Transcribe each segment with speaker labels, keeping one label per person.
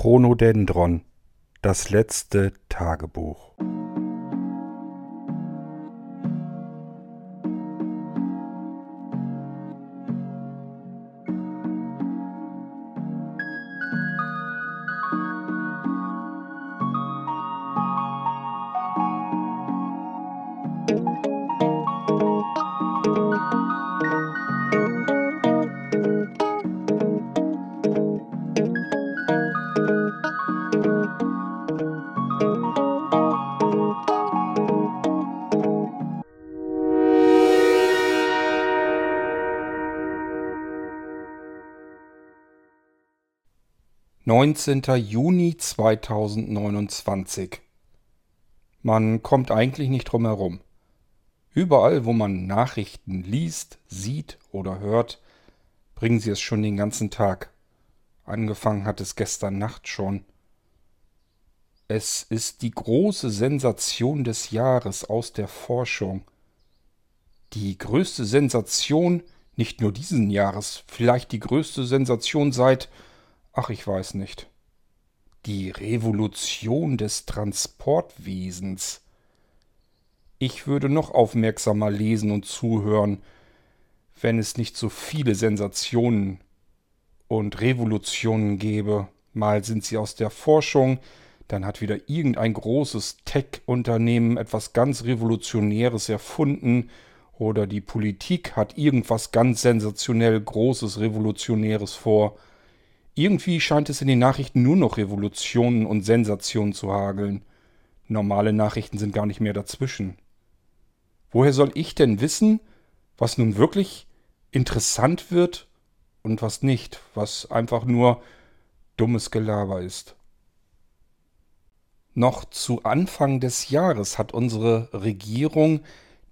Speaker 1: Chronodendron Das letzte Tagebuch Neunzehnter Juni zweitausendneunundzwanzig Man kommt eigentlich nicht drum herum. Überall, wo man Nachrichten liest, sieht oder hört, bringen sie es schon den ganzen Tag. Angefangen hat es gestern Nacht schon. Es ist die große Sensation des Jahres aus der Forschung. Die größte Sensation nicht nur diesen Jahres, vielleicht die größte Sensation seit, ach ich weiß nicht. Die Revolution des Transportwesens. Ich würde noch aufmerksamer lesen und zuhören, wenn es nicht so viele Sensationen und Revolutionen gäbe. Mal sind sie aus der Forschung, dann hat wieder irgendein großes Tech-Unternehmen etwas ganz Revolutionäres erfunden oder die Politik hat irgendwas ganz sensationell Großes, Revolutionäres vor. Irgendwie scheint es in den Nachrichten nur noch Revolutionen und Sensationen zu hageln. Normale Nachrichten sind gar nicht mehr dazwischen. Woher soll ich denn wissen, was nun wirklich interessant wird und was nicht, was einfach nur dummes Gelaber ist? Noch zu Anfang des Jahres hat unsere Regierung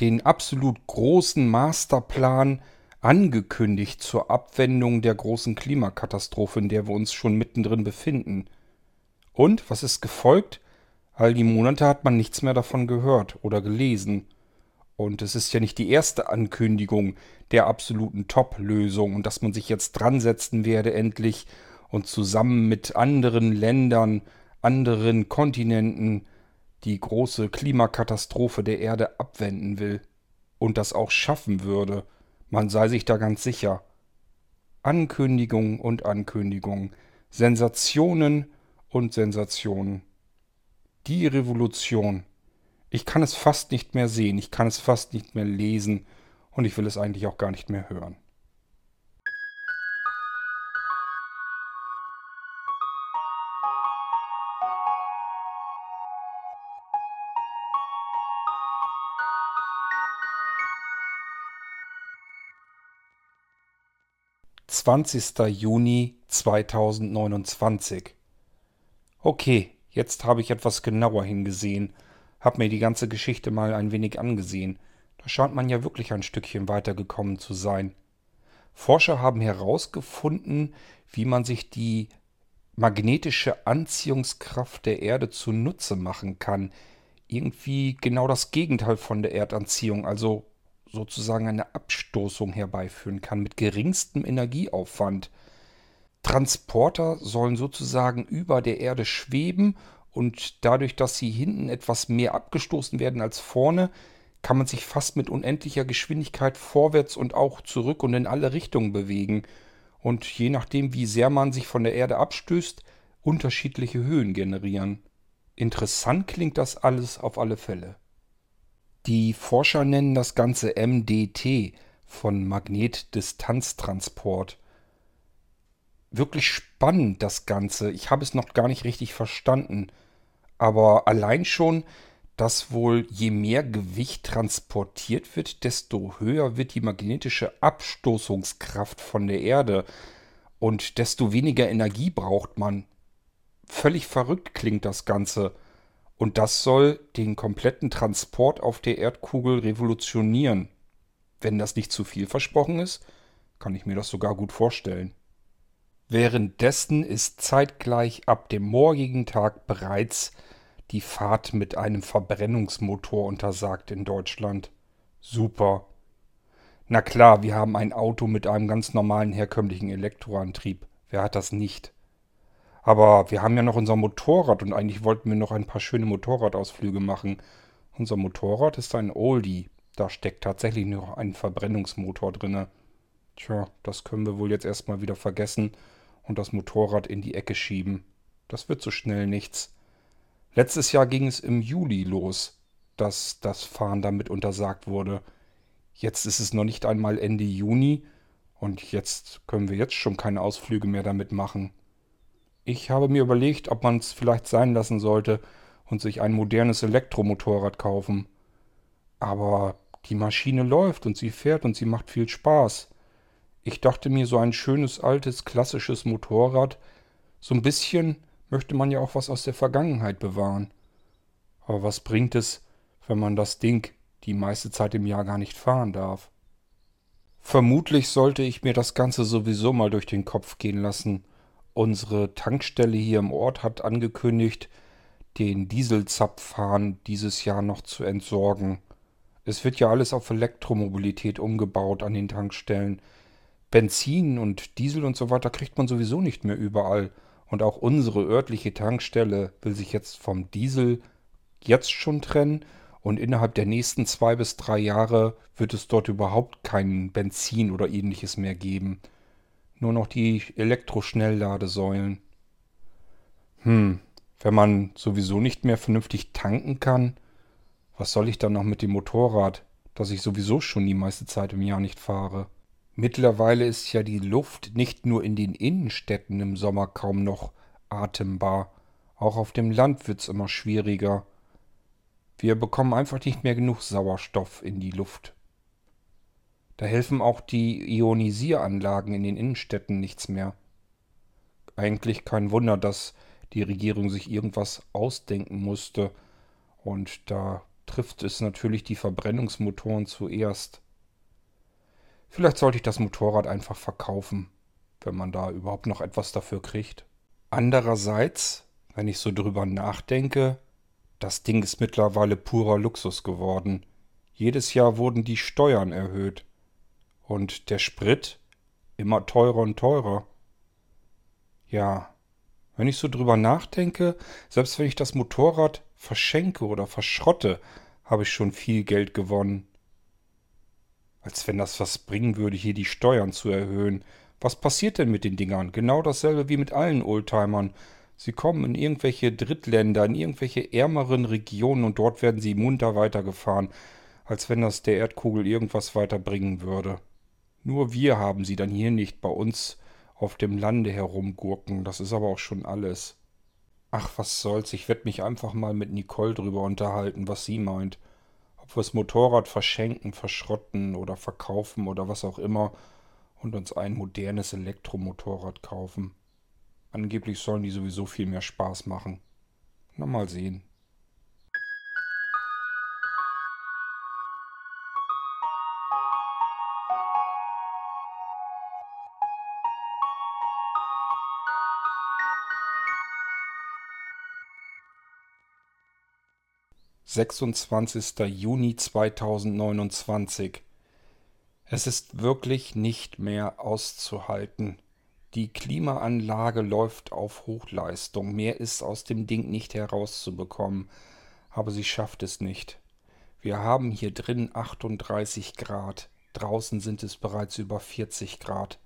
Speaker 1: den absolut großen Masterplan angekündigt zur Abwendung der großen Klimakatastrophe, in der wir uns schon mittendrin befinden. Und was ist gefolgt? All die Monate hat man nichts mehr davon gehört oder gelesen. Und es ist ja nicht die erste Ankündigung der absoluten Top-Lösung und dass man sich jetzt dran setzen werde endlich und zusammen mit anderen Ländern anderen Kontinenten die große Klimakatastrophe der Erde abwenden will und das auch schaffen würde, man sei sich da ganz sicher. Ankündigung und Ankündigung, Sensationen und Sensationen. Die Revolution. Ich kann es fast nicht mehr sehen, ich kann es fast nicht mehr lesen und ich will es eigentlich auch gar nicht mehr hören. 20. Juni 2029. Okay, jetzt habe ich etwas genauer hingesehen, habe mir die ganze Geschichte mal ein wenig angesehen. Da scheint man ja wirklich ein Stückchen weitergekommen zu sein. Forscher haben herausgefunden, wie man sich die magnetische Anziehungskraft der Erde zunutze machen kann. Irgendwie genau das Gegenteil von der Erdanziehung, also sozusagen eine Abstoßung herbeiführen kann mit geringstem Energieaufwand. Transporter sollen sozusagen über der Erde schweben und dadurch, dass sie hinten etwas mehr abgestoßen werden als vorne, kann man sich fast mit unendlicher Geschwindigkeit vorwärts und auch zurück und in alle Richtungen bewegen und je nachdem, wie sehr man sich von der Erde abstößt, unterschiedliche Höhen generieren. Interessant klingt das alles auf alle Fälle. Die Forscher nennen das Ganze MDT von Magnetdistanztransport. Wirklich spannend das Ganze. Ich habe es noch gar nicht richtig verstanden. Aber allein schon, dass wohl je mehr Gewicht transportiert wird, desto höher wird die magnetische Abstoßungskraft von der Erde und desto weniger Energie braucht man. Völlig verrückt klingt das Ganze. Und das soll den kompletten Transport auf der Erdkugel revolutionieren. Wenn das nicht zu viel versprochen ist, kann ich mir das sogar gut vorstellen. Währenddessen ist zeitgleich ab dem morgigen Tag bereits die Fahrt mit einem Verbrennungsmotor untersagt in Deutschland. Super. Na klar, wir haben ein Auto mit einem ganz normalen herkömmlichen Elektroantrieb. Wer hat das nicht? Aber wir haben ja noch unser Motorrad und eigentlich wollten wir noch ein paar schöne Motorradausflüge machen. Unser Motorrad ist ein Oldie. Da steckt tatsächlich noch ein Verbrennungsmotor drinne. Tja, das können wir wohl jetzt erstmal wieder vergessen und das Motorrad in die Ecke schieben. Das wird so schnell nichts. Letztes Jahr ging es im Juli los, dass das Fahren damit untersagt wurde. Jetzt ist es noch nicht einmal Ende Juni und jetzt können wir jetzt schon keine Ausflüge mehr damit machen. Ich habe mir überlegt, ob man es vielleicht sein lassen sollte und sich ein modernes Elektromotorrad kaufen. Aber die Maschine läuft und sie fährt und sie macht viel Spaß. Ich dachte mir, so ein schönes, altes, klassisches Motorrad, so ein bisschen möchte man ja auch was aus der Vergangenheit bewahren. Aber was bringt es, wenn man das Ding die meiste Zeit im Jahr gar nicht fahren darf? Vermutlich sollte ich mir das Ganze sowieso mal durch den Kopf gehen lassen. Unsere Tankstelle hier im Ort hat angekündigt, den Dieselzapfhahn dieses Jahr noch zu entsorgen. Es wird ja alles auf Elektromobilität umgebaut an den Tankstellen. Benzin und Diesel und so weiter kriegt man sowieso nicht mehr überall. Und auch unsere örtliche Tankstelle will sich jetzt vom Diesel jetzt schon trennen. Und innerhalb der nächsten zwei bis drei Jahre wird es dort überhaupt kein Benzin oder ähnliches mehr geben. Nur noch die Elektroschnellladesäulen. Hm, wenn man sowieso nicht mehr vernünftig tanken kann, was soll ich dann noch mit dem Motorrad, das ich sowieso schon die meiste Zeit im Jahr nicht fahre? Mittlerweile ist ja die Luft nicht nur in den Innenstädten im Sommer kaum noch atembar. Auch auf dem Land wird's immer schwieriger. Wir bekommen einfach nicht mehr genug Sauerstoff in die Luft. Da helfen auch die Ionisieranlagen in den Innenstädten nichts mehr. Eigentlich kein Wunder, dass die Regierung sich irgendwas ausdenken musste. Und da trifft es natürlich die Verbrennungsmotoren zuerst. Vielleicht sollte ich das Motorrad einfach verkaufen, wenn man da überhaupt noch etwas dafür kriegt. Andererseits, wenn ich so drüber nachdenke, das Ding ist mittlerweile purer Luxus geworden. Jedes Jahr wurden die Steuern erhöht. Und der Sprit immer teurer und teurer. Ja, wenn ich so drüber nachdenke, selbst wenn ich das Motorrad verschenke oder verschrotte, habe ich schon viel Geld gewonnen. Als wenn das was bringen würde, hier die Steuern zu erhöhen. Was passiert denn mit den Dingern? Genau dasselbe wie mit allen Oldtimern. Sie kommen in irgendwelche Drittländer, in irgendwelche ärmeren Regionen und dort werden sie munter weitergefahren, als wenn das der Erdkugel irgendwas weiterbringen würde. Nur wir haben sie dann hier nicht bei uns auf dem Lande herumgurken. Das ist aber auch schon alles. Ach, was soll's, ich werde mich einfach mal mit Nicole drüber unterhalten, was sie meint ob wir das Motorrad verschenken, verschrotten oder verkaufen oder was auch immer und uns ein modernes Elektromotorrad kaufen. Angeblich sollen die sowieso viel mehr Spaß machen. Na mal sehen. 26. Juni 2029. Es ist wirklich nicht mehr auszuhalten. Die Klimaanlage läuft auf Hochleistung. Mehr ist aus dem Ding nicht herauszubekommen. Aber sie schafft es nicht. Wir haben hier drin 38 Grad. Draußen sind es bereits über 40 Grad.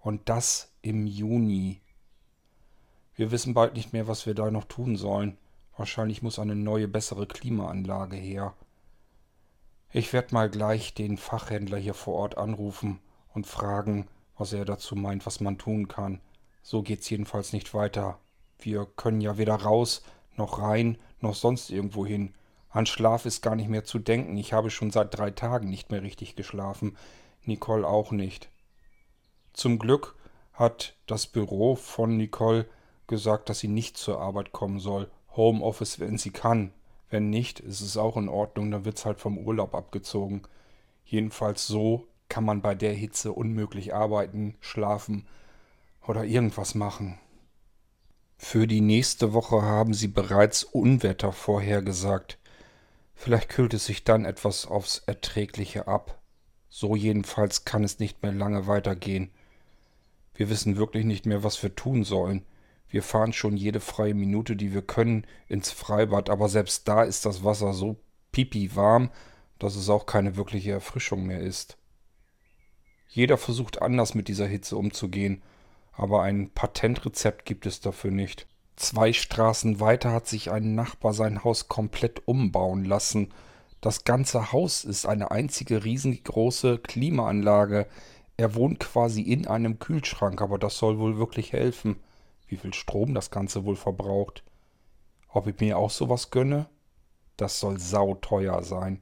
Speaker 1: Und das im Juni. Wir wissen bald nicht mehr, was wir da noch tun sollen. Wahrscheinlich muss eine neue, bessere Klimaanlage her. Ich werde mal gleich den Fachhändler hier vor Ort anrufen und fragen, was er dazu meint, was man tun kann. So geht's jedenfalls nicht weiter. Wir können ja weder raus, noch rein, noch sonst irgendwo hin. An Schlaf ist gar nicht mehr zu denken. Ich habe schon seit drei Tagen nicht mehr richtig geschlafen. Nicole auch nicht. Zum Glück hat das Büro von Nicole gesagt, dass sie nicht zur Arbeit kommen soll Homeoffice, wenn sie kann. Wenn nicht, ist es auch in Ordnung, dann wird es halt vom Urlaub abgezogen. Jedenfalls so kann man bei der Hitze unmöglich arbeiten, schlafen oder irgendwas machen. Für die nächste Woche haben sie bereits Unwetter vorhergesagt. Vielleicht kühlt es sich dann etwas aufs Erträgliche ab. So jedenfalls kann es nicht mehr lange weitergehen. Wir wissen wirklich nicht mehr, was wir tun sollen. Wir fahren schon jede freie Minute, die wir können, ins Freibad, aber selbst da ist das Wasser so pipi warm, dass es auch keine wirkliche Erfrischung mehr ist. Jeder versucht anders mit dieser Hitze umzugehen, aber ein Patentrezept gibt es dafür nicht. Zwei Straßen weiter hat sich ein Nachbar sein Haus komplett umbauen lassen. Das ganze Haus ist eine einzige riesengroße Klimaanlage. Er wohnt quasi in einem Kühlschrank, aber das soll wohl wirklich helfen. Wie viel Strom das Ganze wohl verbraucht. Ob ich mir auch sowas gönne? Das soll sauteuer sein.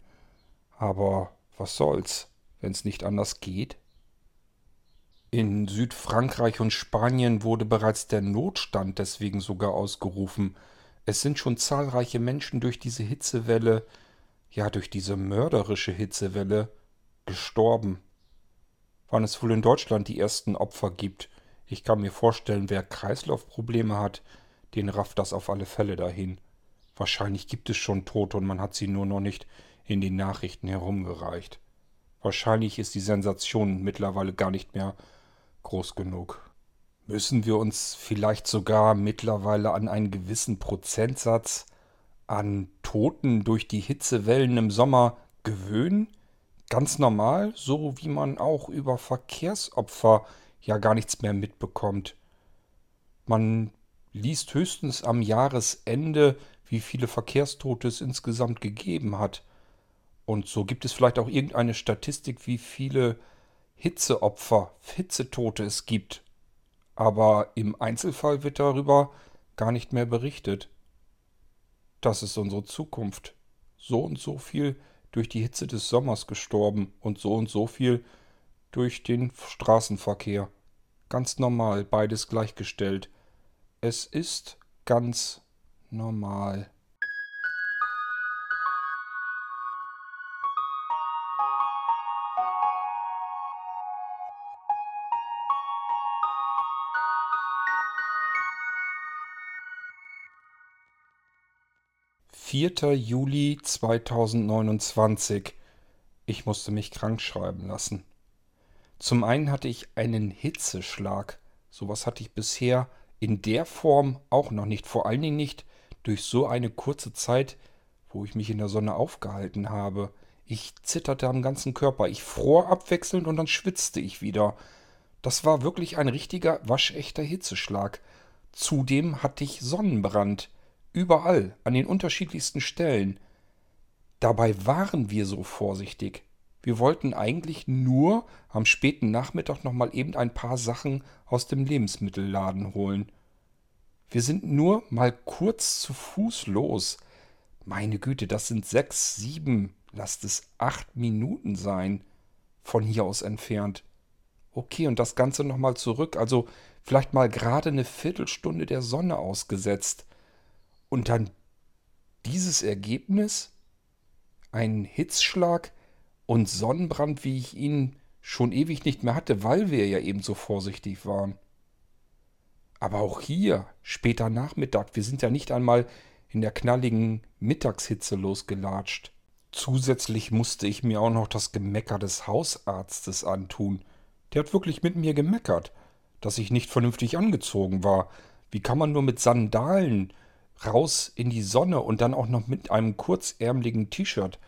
Speaker 1: Aber was soll's, wenn's nicht anders geht? In Südfrankreich und Spanien wurde bereits der Notstand deswegen sogar ausgerufen. Es sind schon zahlreiche Menschen durch diese Hitzewelle, ja durch diese mörderische Hitzewelle, gestorben. Wann es wohl in Deutschland die ersten Opfer gibt. Ich kann mir vorstellen, wer Kreislaufprobleme hat, den rafft das auf alle Fälle dahin. Wahrscheinlich gibt es schon Tote und man hat sie nur noch nicht in den Nachrichten herumgereicht. Wahrscheinlich ist die Sensation mittlerweile gar nicht mehr groß genug. Müssen wir uns vielleicht sogar mittlerweile an einen gewissen Prozentsatz an Toten durch die Hitzewellen im Sommer gewöhnen? Ganz normal, so wie man auch über Verkehrsopfer ja gar nichts mehr mitbekommt. Man liest höchstens am Jahresende, wie viele Verkehrstote es insgesamt gegeben hat. Und so gibt es vielleicht auch irgendeine Statistik, wie viele Hitzeopfer, Hitzetote es gibt. Aber im Einzelfall wird darüber gar nicht mehr berichtet. Das ist unsere Zukunft. So und so viel durch die Hitze des Sommers gestorben und so und so viel durch den Straßenverkehr. Ganz normal, beides gleichgestellt. Es ist ganz normal. 4. Juli 2029. Ich musste mich krank schreiben lassen. Zum einen hatte ich einen Hitzeschlag. Sowas hatte ich bisher in der Form auch noch nicht. Vor allen Dingen nicht durch so eine kurze Zeit, wo ich mich in der Sonne aufgehalten habe. Ich zitterte am ganzen Körper. Ich fror abwechselnd und dann schwitzte ich wieder. Das war wirklich ein richtiger, waschechter Hitzeschlag. Zudem hatte ich Sonnenbrand. Überall, an den unterschiedlichsten Stellen. Dabei waren wir so vorsichtig. Wir wollten eigentlich nur am späten Nachmittag nochmal eben ein paar Sachen aus dem Lebensmittelladen holen. Wir sind nur mal kurz zu Fuß los. Meine Güte, das sind sechs, sieben, lasst es acht Minuten sein, von hier aus entfernt. Okay, und das Ganze nochmal zurück, also vielleicht mal gerade eine Viertelstunde der Sonne ausgesetzt. Und dann dieses Ergebnis, ein Hitzschlag und Sonnenbrand, wie ich ihn schon ewig nicht mehr hatte, weil wir ja eben so vorsichtig waren. Aber auch hier, später Nachmittag, wir sind ja nicht einmal in der knalligen Mittagshitze losgelatscht. Zusätzlich musste ich mir auch noch das Gemecker des Hausarztes antun. Der hat wirklich mit mir gemeckert, dass ich nicht vernünftig angezogen war. Wie kann man nur mit Sandalen raus in die Sonne und dann auch noch mit einem kurzärmeligen T-Shirt.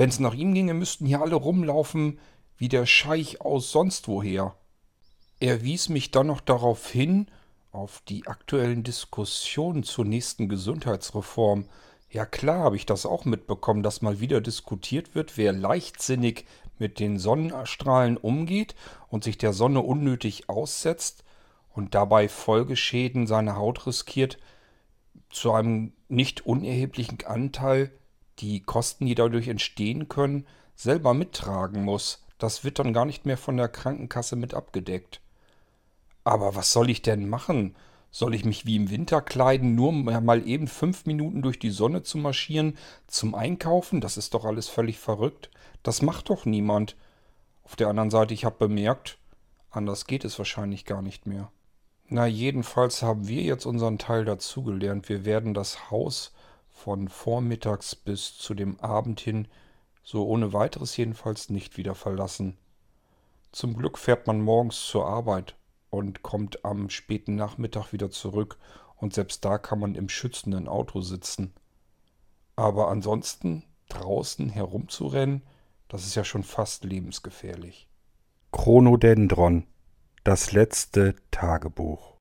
Speaker 1: Wenn es nach ihm ginge, müssten hier alle rumlaufen wie der Scheich aus sonst woher. Er wies mich dann noch darauf hin, auf die aktuellen Diskussionen zur nächsten Gesundheitsreform. Ja klar habe ich das auch mitbekommen, dass mal wieder diskutiert wird, wer leichtsinnig mit den Sonnenstrahlen umgeht und sich der Sonne unnötig aussetzt und dabei Folgeschäden seiner Haut riskiert, zu einem nicht unerheblichen Anteil die Kosten, die dadurch entstehen können, selber mittragen muss. Das wird dann gar nicht mehr von der Krankenkasse mit abgedeckt. Aber was soll ich denn machen? Soll ich mich wie im Winter kleiden, nur mal eben fünf Minuten durch die Sonne zu marschieren zum Einkaufen? Das ist doch alles völlig verrückt. Das macht doch niemand. Auf der anderen Seite, ich habe bemerkt, anders geht es wahrscheinlich gar nicht mehr. Na, jedenfalls haben wir jetzt unseren Teil dazugelernt. Wir werden das Haus von vormittags bis zu dem Abend hin, so ohne weiteres jedenfalls, nicht wieder verlassen. Zum Glück fährt man morgens zur Arbeit. und kommt am späten Nachmittag wieder zurück und selbst da kann man im schützenden Auto sitzen. Aber ansonsten draußen herumzurennen, das ist ja schon fast lebensgefährlich. Chronodendron, das letzte Tagebuch.